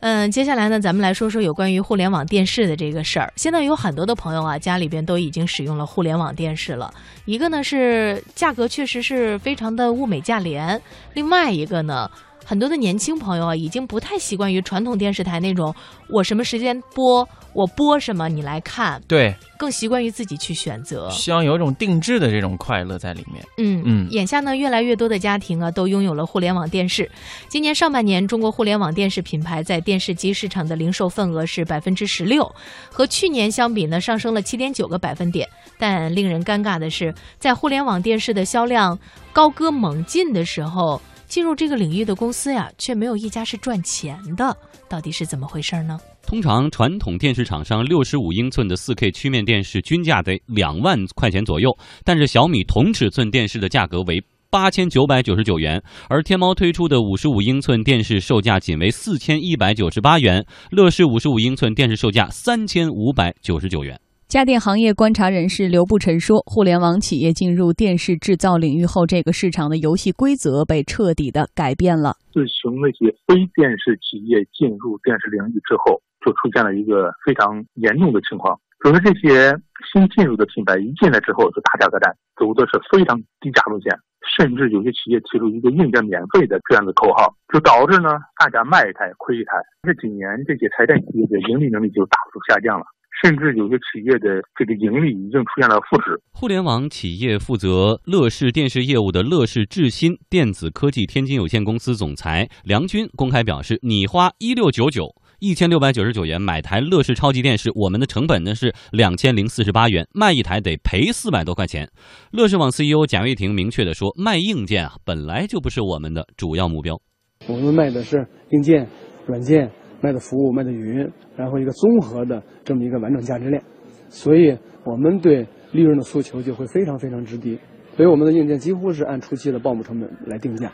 嗯，接下来呢，咱们来说说有关于互联网电视的这个事儿。现在有很多的朋友啊，家里边都已经使用了互联网电视了。一个呢是价格确实是非常的物美价廉，另外一个呢。很多的年轻朋友啊，已经不太习惯于传统电视台那种我什么时间播，我播什么你来看，对，更习惯于自己去选择，希望有一种定制的这种快乐在里面。嗯嗯，眼下呢，越来越多的家庭啊，都拥有了互联网电视。今年上半年，中国互联网电视品牌在电视机市场的零售份额是百分之十六，和去年相比呢，上升了七点九个百分点。但令人尴尬的是，在互联网电视的销量高歌猛进的时候。进入这个领域的公司呀，却没有一家是赚钱的，到底是怎么回事呢？通常传统电视厂商六十五英寸的四 K 曲面电视均价得两万块钱左右，但是小米同尺寸电视的价格为八千九百九十九元，而天猫推出的五十五英寸电视售价仅为四千一百九十八元，乐视五十五英寸电视售价三千五百九十九元。家电行业观察人士刘步晨说：“互联网企业进入电视制造领域后，这个市场的游戏规则被彻底的改变了。自从那些非电视企业进入电视领域之后，就出现了一个非常严重的情况，就是这些新进入的品牌一进来之后就打价格战，走的是非常低价路线，甚至有些企业提出一个硬件免费的这样的口号，就导致呢大家卖一台亏一台。这几年这些财电企业的盈利能力就大幅度下降了。”甚至有些企业的这个盈利已经出现了负值。互联网企业负责乐视电视业务的乐视智新电子科技天津有限公司总裁梁军公开表示：“你花一六九九一千六百九十九元买台乐视超级电视，我们的成本呢是两千零四十八元，卖一台得赔四百多块钱。”乐视网 CEO 贾跃亭明确的说：“卖硬件啊，本来就不是我们的主要目标。我们卖的是硬件、软件。”卖的服务，卖的云，然后一个综合的这么一个完整价值链，所以我们对利润的诉求就会非常非常之低，所以我们的硬件几乎是按初期的报幕成本来定价。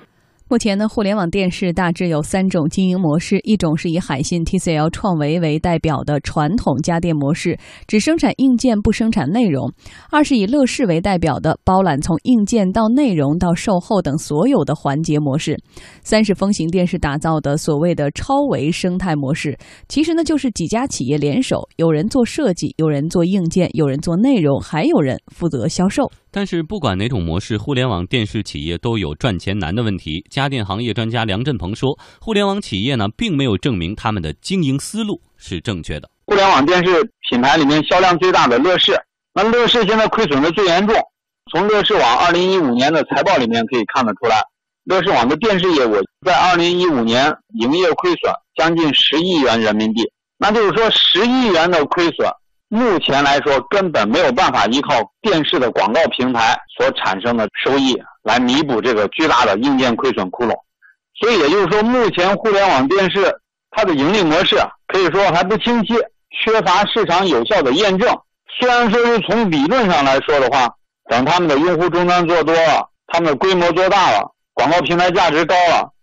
目前呢，互联网电视大致有三种经营模式：一种是以海信、TCL、创维为代表的传统家电模式，只生产硬件不生产内容；二是以乐视为代表的包揽从硬件到内容到售后等所有的环节模式；三是风行电视打造的所谓的超维生态模式。其实呢，就是几家企业联手，有人做设计，有人做硬件，有人做内容，还有人负责销售。但是不管哪种模式，互联网电视企业都有赚钱难的问题。家电行业专家梁振鹏说：“互联网企业呢，并没有证明他们的经营思路是正确的。互联网电视品牌里面销量最大的乐视，那乐视现在亏损的最严重。从乐视网二零一五年的财报里面可以看得出来，乐视网的电视业务在二零一五年营业亏损将近十亿元人民币，那就是说十亿元的亏损。”目前来说，根本没有办法依靠电视的广告平台所产生的收益来弥补这个巨大的硬件亏损窟窿。所以也就是说，目前互联网电视它的盈利模式可以说还不清晰，缺乏市场有效的验证。虽然说是从理论上来说的话，等他们的用户终端做多了，他们的规模做大了，广告平台价值高了。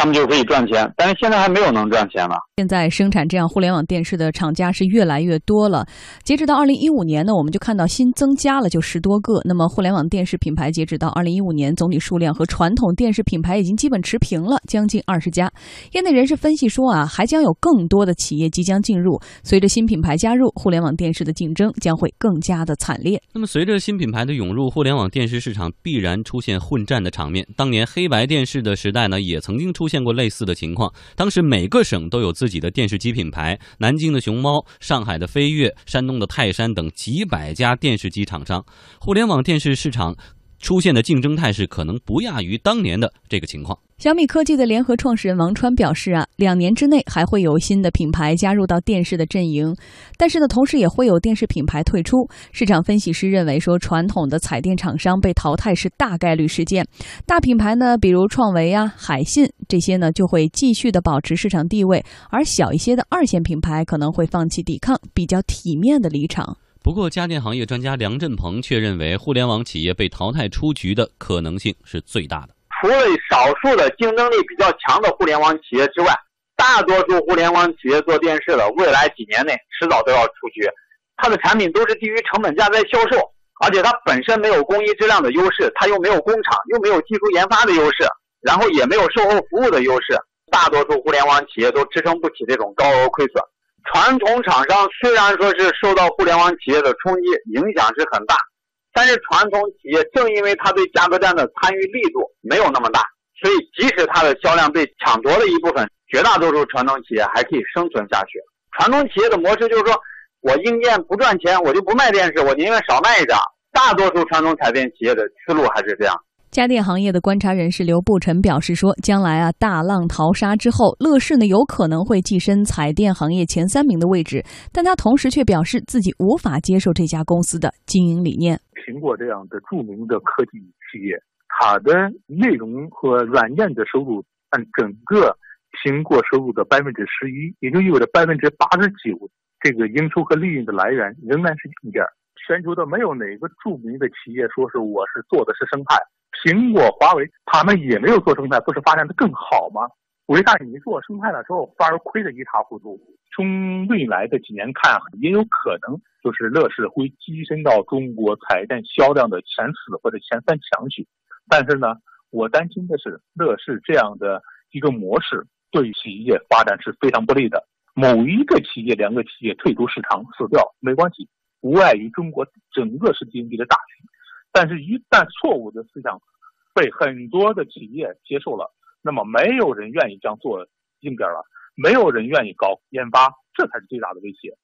他们就可以赚钱，但是现在还没有能赚钱呢。现在生产这样互联网电视的厂家是越来越多了。截止到二零一五年呢，我们就看到新增加了就十多个。那么互联网电视品牌截止到二零一五年总体数量和传统电视品牌已经基本持平了，将近二十家。业内人士分析说啊，还将有更多的企业即将进入。随着新品牌加入，互联网电视的竞争将会更加的惨烈。那么随着新品牌的涌入，互联网电视市场必然出现混战的场面。当年黑白电视的时代呢，也曾经。出现过类似的情况，当时每个省都有自己的电视机品牌，南京的熊猫、上海的飞跃、山东的泰山等几百家电视机厂商，互联网电视市场出现的竞争态势可能不亚于当年的这个情况。小米科技的联合创始人王川表示啊，两年之内还会有新的品牌加入到电视的阵营，但是呢，同时也会有电视品牌退出。市场分析师认为说，传统的彩电厂商被淘汰是大概率事件，大品牌呢，比如创维啊、海信这些呢，就会继续的保持市场地位，而小一些的二线品牌可能会放弃抵抗，比较体面的离场。不过，家电行业专家梁振鹏却认为，互联网企业被淘汰出局的可能性是最大的。除了少数的竞争力比较强的互联网企业之外，大多数互联网企业做电视的，未来几年内迟早都要出局。它的产品都是低于成本价在销售，而且它本身没有工艺质量的优势，它又没有工厂，又没有技术研发的优势，然后也没有售后服务的优势。大多数互联网企业都支撑不起这种高额亏损。传统厂商虽然说是受到互联网企业的冲击，影响是很大，但是传统企业正因为它对价格战的参与力度没有那么大，所以即使它的销量被抢夺了一部分，绝大多数传统企业还可以生存下去。传统企业的模式就是说，我硬件不赚钱，我就不卖电视，我宁愿少卖一点。大多数传统彩电企业的思路还是这样。家电行业的观察人士刘步臣表示说：“将来啊，大浪淘沙之后，乐视呢有可能会跻身彩电行业前三名的位置。但他同时却表示自己无法接受这家公司的经营理念。苹果这样的著名的科技企业，它的内容和软件的收入占整个苹果收入的百分之十一，也就意味着百分之八十九这个营收和利润的来源仍然是硬件。全球的没有哪个著名的企业说是我是做的是生态。”苹果、华为他们也没有做生态，不是发展的更好吗？为啥你做生态的时候反而亏得一塌糊涂？从未来的几年看，也有可能就是乐视会跻身到中国彩电销量的前四或者前三强去。但是呢，我担心的是乐视这样的一个模式对企业发展是非常不利的。某一个企业、两个企业退出市场死掉没关系，无碍于中国整个是经济的大局。但是，一旦错误的思想被很多的企业接受了，那么没有人愿意这样做硬件了，没有人愿意搞研发，这才是最大的威胁。